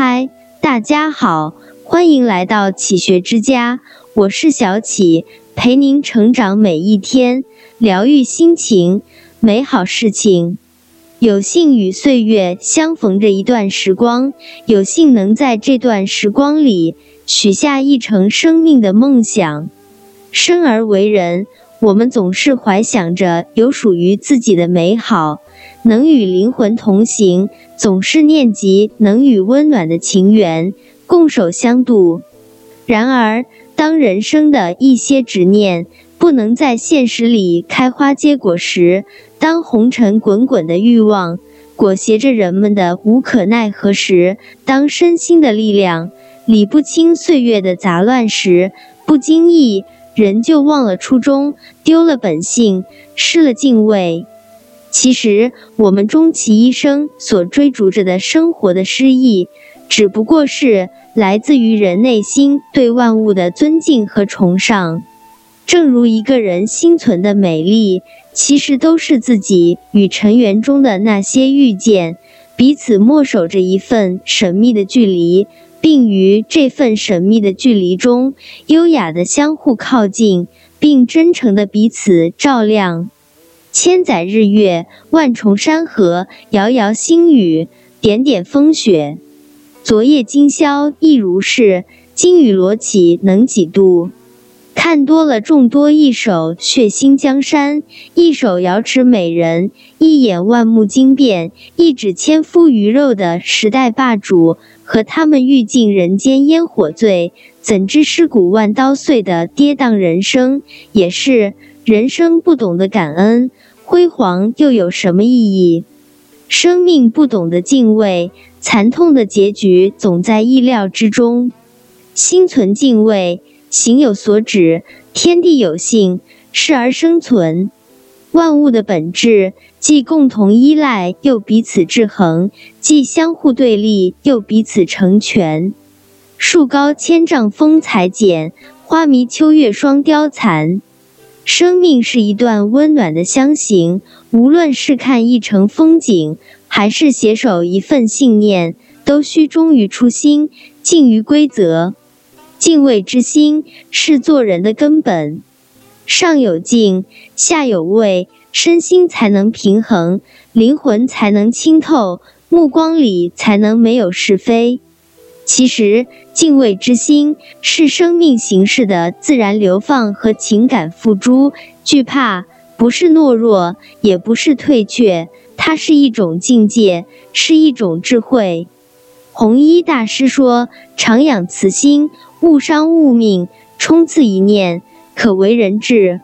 嗨，大家好，欢迎来到启学之家，我是小启，陪您成长每一天，疗愈心情，美好事情。有幸与岁月相逢这一段时光，有幸能在这段时光里许下一程生命的梦想。生而为人，我们总是怀想着有属于自己的美好，能与灵魂同行，总是念及能与温暖的情缘共守相度。然而，当人生的一些执念不能在现实里开花结果时，当红尘滚滚的欲望裹挟着人们的无可奈何时，当身心的力量理不清岁月的杂乱时，不经意人就忘了初衷，丢了本性，失了敬畏。其实，我们终其一生所追逐着的生活的诗意，只不过是来自于人内心对万物的尊敬和崇尚。正如一个人心存的美丽。其实都是自己与尘缘中的那些遇见，彼此默守着一份神秘的距离，并于这份神秘的距离中，优雅的相互靠近，并真诚的彼此照亮。千载日月，万重山河，遥遥星宇，点点风雪。昨夜今宵亦如是，金雨罗绮能几度？看多了众多一首血腥江山，一首瑶池美人，一眼万目惊变，一指千夫鱼肉的时代霸主，和他们欲尽人间烟火醉，怎知尸骨万刀碎的跌宕人生？也是人生不懂得感恩，辉煌又有什么意义？生命不懂得敬畏，惨痛的结局总在意料之中。心存敬畏。行有所止，天地有性，事而生存。万物的本质既共同依赖，又彼此制衡；既相互对立，又彼此成全。树高千丈风采剪，花迷秋月霜凋残。生命是一段温暖的相行，无论是看一程风景，还是携手一份信念，都需忠于初心，敬于规则。敬畏之心是做人的根本，上有敬，下有畏，身心才能平衡，灵魂才能清透，目光里才能没有是非。其实，敬畏之心是生命形式的自然流放和情感付诸。惧怕不是懦弱，也不是退却，它是一种境界，是一种智慧。弘一大师说：“常养慈心。”勿伤勿命，冲刺一念，可为人质。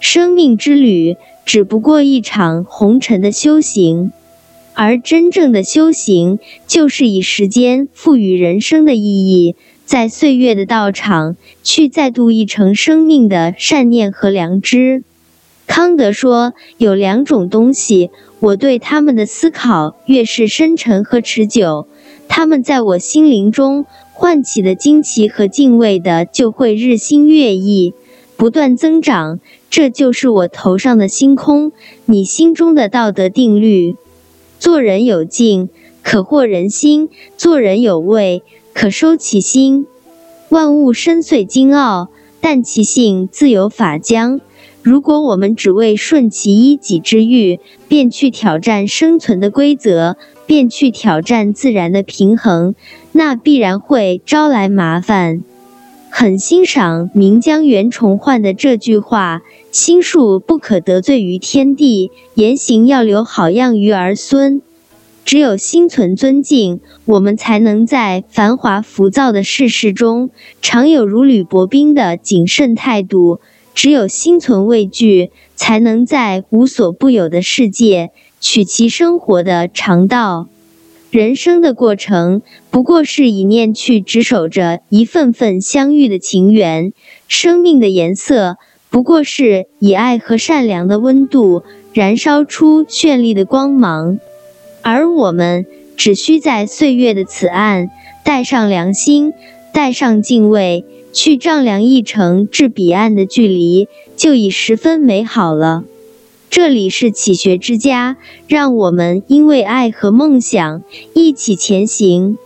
生命之旅只不过一场红尘的修行，而真正的修行，就是以时间赋予人生的意义，在岁月的道场去再度一程生命的善念和良知。康德说，有两种东西，我对他们的思考越是深沉和持久，他们在我心灵中。唤起的惊奇和敬畏的，就会日新月异，不断增长。这就是我头上的星空，你心中的道德定律。做人有敬，可获人心；做人有畏，可收其心。万物深邃精奥，但其性自有法将。如果我们只为顺其一己之欲，便去挑战生存的规则，便去挑战自然的平衡，那必然会招来麻烦。很欣赏名将袁崇焕的这句话：“心术不可得罪于天地，言行要留好样于儿孙。”只有心存尊敬，我们才能在繁华浮躁的世事中，常有如履薄冰的谨慎态度。只有心存畏惧，才能在无所不有的世界取其生活的常道。人生的过程，不过是以念去执守着一份份相遇的情缘；生命的颜色，不过是以爱和善良的温度燃烧出绚丽的光芒。而我们，只需在岁月的此岸，带上良心，带上敬畏。去丈量一程至彼岸的距离，就已十分美好了。这里是启学之家，让我们因为爱和梦想一起前行。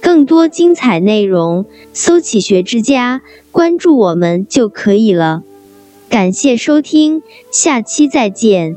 更。多精彩内容，搜“启学之家”，关注我们就可以了。感谢收听，下期再见。